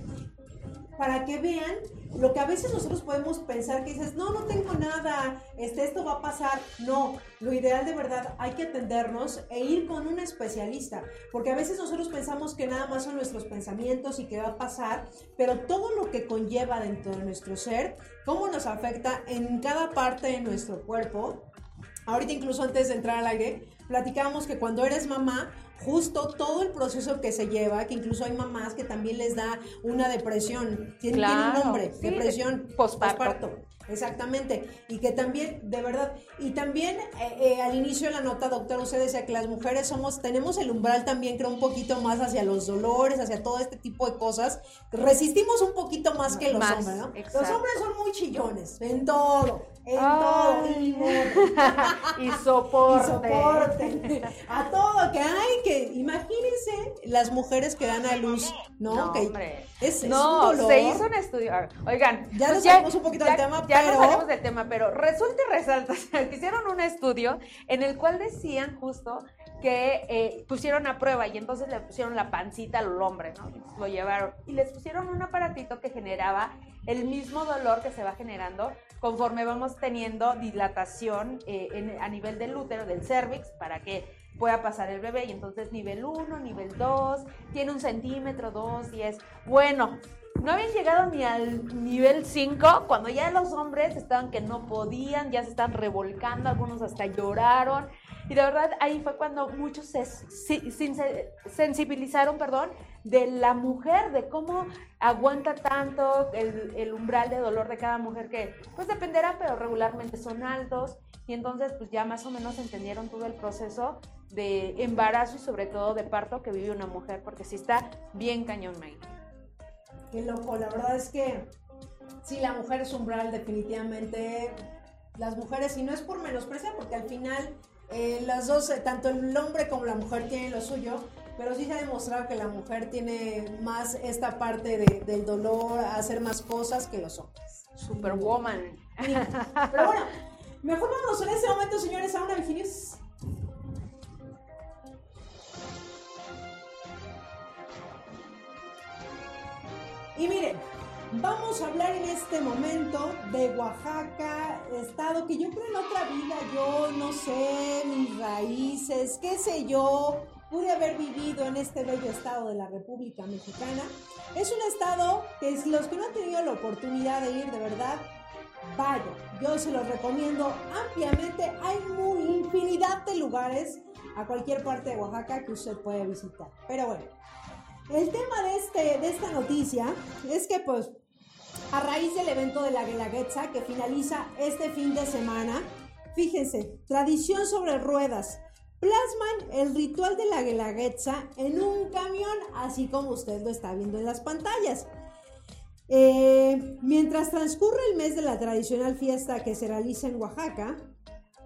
para que vean lo que a veces nosotros podemos pensar que dices, no, no tengo nada, este, esto va a pasar. No, lo ideal de verdad hay que atendernos e ir con un especialista, porque a veces nosotros pensamos que nada más son nuestros pensamientos y que va a pasar, pero todo lo que conlleva dentro de nuestro ser, cómo nos afecta en cada parte de nuestro cuerpo. Ahorita incluso antes de entrar al aire, platicábamos que cuando eres mamá, justo todo el proceso que se lleva, que incluso hay mamás que también les da una depresión, tiene, un nombre, depresión postparto. Exactamente, y que también, de verdad, y también eh, eh, al inicio de la nota, doctor, usted decía que las mujeres somos, tenemos el umbral también, creo, un poquito más hacia los dolores, hacia todo este tipo de cosas, resistimos un poquito más que los hombres, ¿no? Los hombres son muy chillones, en todo, en todo, y soporte. y soporte, a todo, que hay, que imagínense las mujeres que dan a luz, ¿no? no que Es, no, se hizo un estudio, oigan, ya nos pues un poquito del tema, ya no salimos del tema, pero resulta y resalta, hicieron un estudio en el cual decían justo que eh, pusieron a prueba y entonces le pusieron la pancita al hombre, ¿no? Lo llevaron y les pusieron un aparatito que generaba el mismo dolor que se va generando conforme vamos teniendo dilatación eh, a nivel del útero, del cervix, para que pueda pasar el bebé. Y entonces nivel 1, nivel 2, tiene un centímetro, 2, 10. Bueno, no habían llegado ni al nivel 5 cuando ya los hombres estaban que no podían, ya se están revolcando, algunos hasta lloraron. Y de verdad ahí fue cuando muchos se, sensibilizaron, perdón, de la mujer, de cómo aguanta tanto el, el, umbral de dolor de cada mujer, que pues dependerá, pero regularmente son altos. Y entonces pues ya más o menos entendieron todo el proceso de embarazo y sobre todo de parto que vive una mujer, porque sí está bien cañón, May. Qué loco, la verdad es que sí, la mujer es umbral, definitivamente. Las mujeres, y no es por menospreciar, porque al final eh, las dos, eh, tanto el hombre como la mujer tienen lo suyo, pero sí se ha demostrado que la mujer tiene más esta parte del dolor, hacer más cosas que los hombres. Superwoman. Pero bueno, mejor vámonos en este momento, señores, a una Virginius. Y miren, vamos a hablar en este momento de Oaxaca, estado que yo creo en otra vida, yo no sé, mis raíces, qué sé yo, pude haber vivido en este bello estado de la República Mexicana. Es un estado que los que no han tenido la oportunidad de ir de verdad, vaya, yo se los recomiendo ampliamente. Hay muy infinidad de lugares a cualquier parte de Oaxaca que usted puede visitar. Pero bueno, el tema de, este, de esta noticia es que pues a raíz del evento de la Guelaguetza que finaliza este fin de semana, fíjense, tradición sobre ruedas, plasman el ritual de la Guelaguetza en un camión, así como usted lo está viendo en las pantallas. Eh, mientras transcurre el mes de la tradicional fiesta que se realiza en Oaxaca,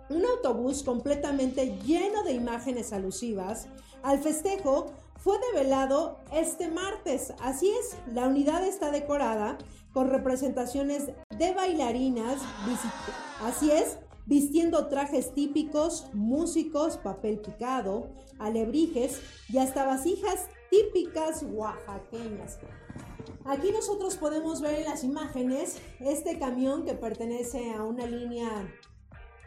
un autobús completamente lleno de imágenes alusivas al festejo fue develado este martes. Así es, la unidad está decorada con representaciones de bailarinas, así es, vistiendo trajes típicos, músicos, papel picado, alebrijes y hasta vasijas típicas oaxaqueñas. Aquí nosotros podemos ver en las imágenes este camión que pertenece a una línea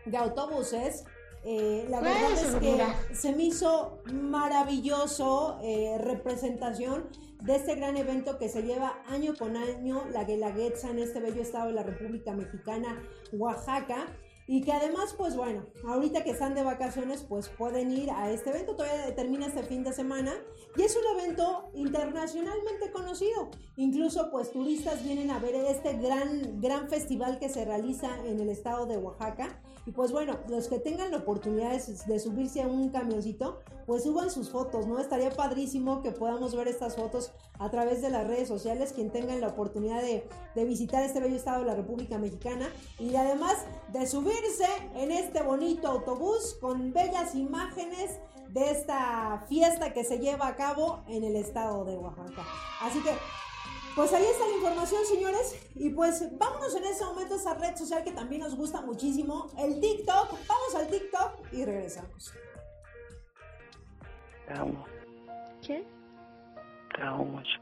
de autobuses Eh, la verdad es que se me hizo maravilloso eh, representación de este gran evento que se lleva año con año, la Guelaguetza en este bello estado de la República Mexicana, Oaxaca. Y que además, pues bueno, ahorita que están de vacaciones, pues pueden ir a este evento, todavía termina este fin de semana. Y es un evento internacionalmente conocido. Incluso pues turistas vienen a ver este gran, gran festival que se realiza en el estado de Oaxaca. Y pues bueno, los que tengan la oportunidad de subirse a un camioncito, pues suban sus fotos, ¿no? Estaría padrísimo que podamos ver estas fotos a través de las redes sociales, quien tenga la oportunidad de, de visitar este bello estado de la República Mexicana y además de subirse en este bonito autobús con bellas imágenes de esta fiesta que se lleva a cabo en el estado de Oaxaca. Así que pues ahí está la información, señores. Y pues vámonos en ese momento a esa red social que también nos gusta muchísimo, el TikTok. Vamos al TikTok y regresamos. Te amo. ¿Qué? Te amo mucho.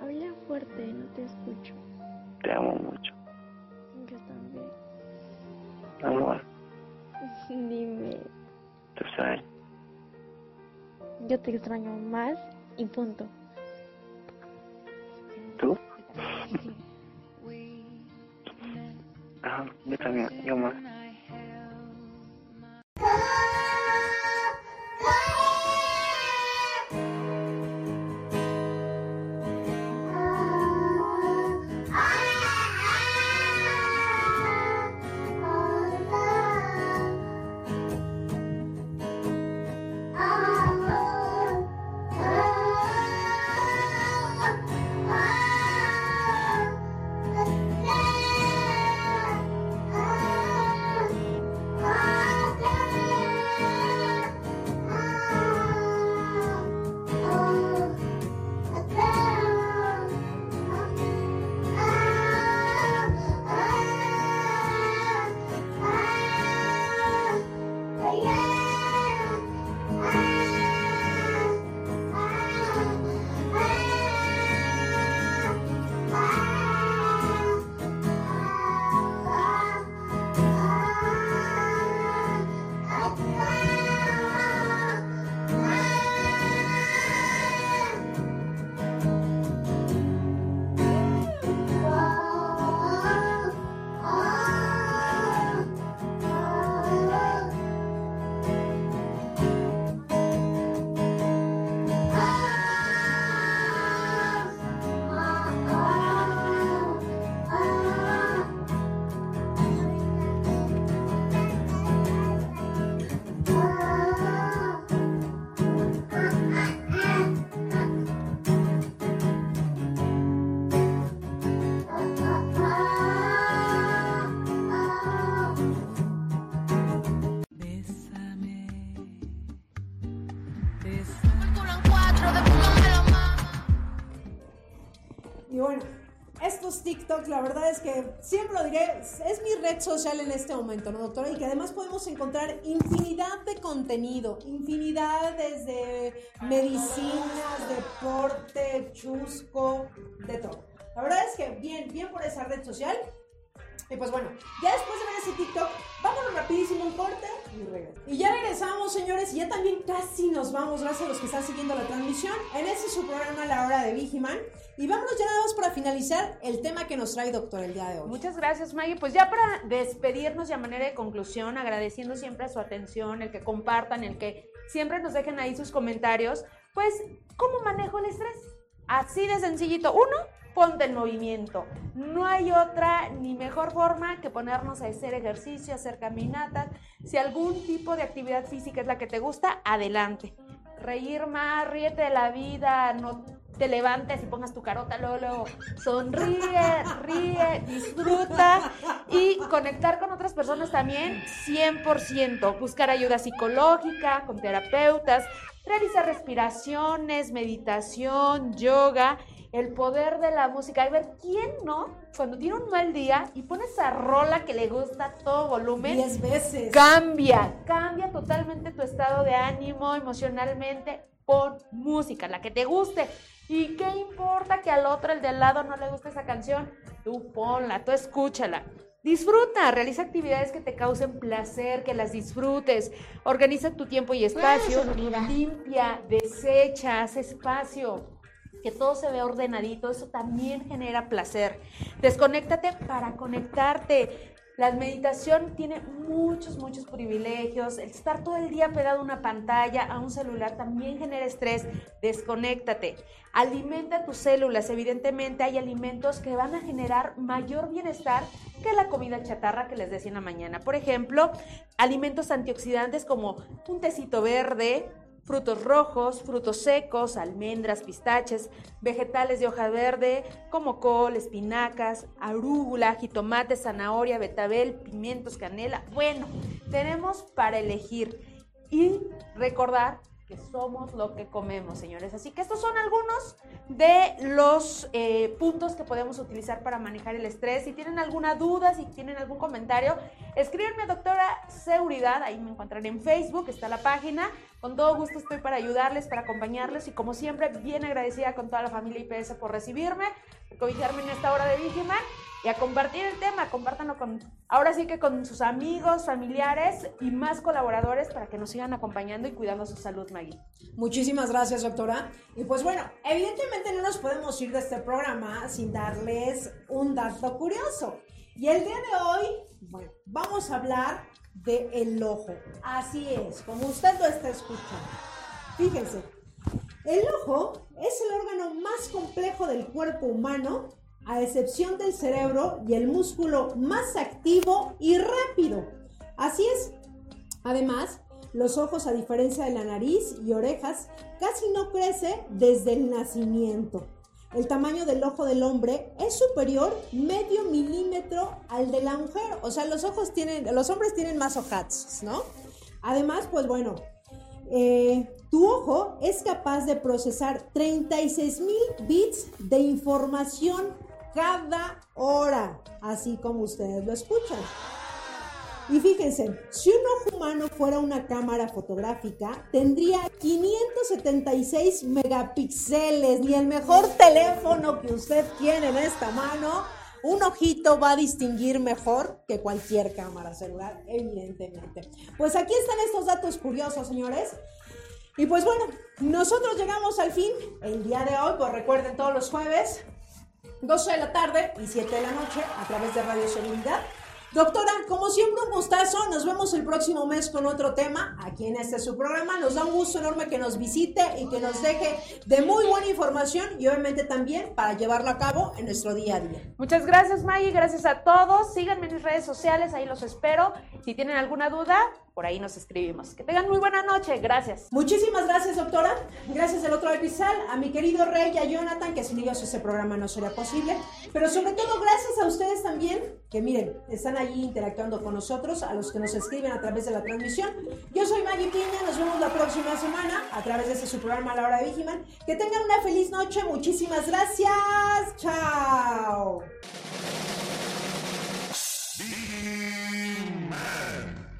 Habla fuerte, no te escucho. Te amo mucho. Que también. Amor, Dime. tú sabes. Yo te extraño más y punto. ¿Tú? Ajá, yo también, yo Y bueno, estos TikToks, la verdad es que siempre lo diré, es mi red social en este momento, ¿no, doctora? Y que además podemos encontrar infinidad de contenido, infinidad desde medicinas, deporte, chusco, de todo. La verdad es que bien, bien por esa red social. Y pues bueno, ya después de ver ese TikTok, vámonos rapidísimo un corte y regresamos. Y ya regresamos, señores, y ya también casi nos vamos, gracias a los que están siguiendo la transmisión, en este su programa La Hora de Vigiman. Y vámonos ya nada más para finalizar el tema que nos trae doctor el día de hoy. Muchas gracias, Maggie. Pues ya para despedirnos y a manera de conclusión, agradeciendo siempre su atención, el que compartan, el que siempre nos dejen ahí sus comentarios, pues, ¿cómo manejo el estrés? Así de sencillito. Uno, ponte en movimiento. No hay otra ni mejor forma que ponernos a hacer ejercicio, hacer caminatas. Si algún tipo de actividad física es la que te gusta, adelante. Reír más, ríete de la vida, no te levantes y pongas tu carota, luego sonríe, ríe, disfruta y conectar con otras personas también 100%. Buscar ayuda psicológica, con terapeutas, realizar respiraciones, meditación, yoga el poder de la música. Y ver quién no, cuando tiene un mal día y pone esa rola que le gusta a todo volumen, Diez veces. cambia, cambia totalmente tu estado de ánimo emocionalmente. Pon música, la que te guste. ¿Y qué importa que al otro, el de al lado, no le guste esa canción? Tú ponla, tú escúchala. Disfruta, realiza actividades que te causen placer, que las disfrutes. Organiza tu tiempo y espacio. Limpia, desecha, haz espacio. Que todo se vea ordenadito, eso también genera placer. Desconéctate para conectarte. La meditación tiene muchos, muchos privilegios. El estar todo el día pegado a una pantalla, a un celular, también genera estrés. Desconéctate. Alimenta tus células. Evidentemente hay alimentos que van a generar mayor bienestar que la comida chatarra que les decía en la mañana. Por ejemplo, alimentos antioxidantes como un tecito verde, frutos rojos, frutos secos, almendras, pistaches, vegetales de hoja verde como col, espinacas, arúgula, jitomate, zanahoria, betabel, pimientos, canela. Bueno, tenemos para elegir y recordar somos lo que comemos, señores. Así que estos son algunos de los eh, puntos que podemos utilizar para manejar el estrés. Si tienen alguna duda, si tienen algún comentario, escríbenme a doctora Seguridad, ahí me encontrarán en Facebook, está la página. Con todo gusto estoy para ayudarles, para acompañarles y como siempre, bien agradecida con toda la familia IPS por recibirme, por cobijarme en esta hora de víctima y a compartir el tema, compártanlo con, ahora sí que con sus amigos, familiares y más colaboradores para que nos sigan acompañando y cuidando su salud, Maggie. Muchísimas gracias, doctora. Y pues bueno, evidentemente no nos podemos ir de este programa sin darles un dato curioso. Y el día de hoy, bueno, vamos a hablar de el ojo. Así es, como usted lo está escuchando. Fíjense, el ojo es el órgano más complejo del cuerpo humano a excepción del cerebro y el músculo más activo y rápido. Así es. Además, los ojos, a diferencia de la nariz y orejas, casi no crece desde el nacimiento. El tamaño del ojo del hombre es superior medio milímetro al de la mujer. O sea, los ojos tienen, los hombres tienen más ojazos, ¿no? Además, pues bueno, eh, tu ojo es capaz de procesar 36 mil bits de información cada hora, así como ustedes lo escuchan. Y fíjense, si un ojo humano fuera una cámara fotográfica, tendría 576 megapíxeles, ni el mejor teléfono que usted tiene en esta mano, un ojito va a distinguir mejor que cualquier cámara celular, evidentemente. Pues aquí están estos datos curiosos, señores. Y pues bueno, nosotros llegamos al fin el día de hoy, pues recuerden todos los jueves 12 de la tarde y 7 de la noche a través de Radio Seguridad. Doctora, como siempre un gustazo, nos vemos el próximo mes con otro tema aquí en este su programa. Nos da un gusto enorme que nos visite y que nos deje de muy buena información y obviamente también para llevarlo a cabo en nuestro día a día. Muchas gracias Maggie, gracias a todos. Síganme en mis redes sociales, ahí los espero. Si tienen alguna duda, por ahí nos escribimos. Que tengan muy buena noche, gracias. Muchísimas gracias, doctora. Gracias del otro lado a mi querido Rey y a Jonathan, que sin ellos ese programa no sería posible. Pero sobre todo, gracias a ustedes también, que miren, están allí interactuando con nosotros, a los que nos escriben a través de la transmisión. Yo soy Maggie Piña, nos vemos la próxima semana a través de ese su programa La Hora de Vigiman. Que tengan una feliz noche, muchísimas gracias. Chao.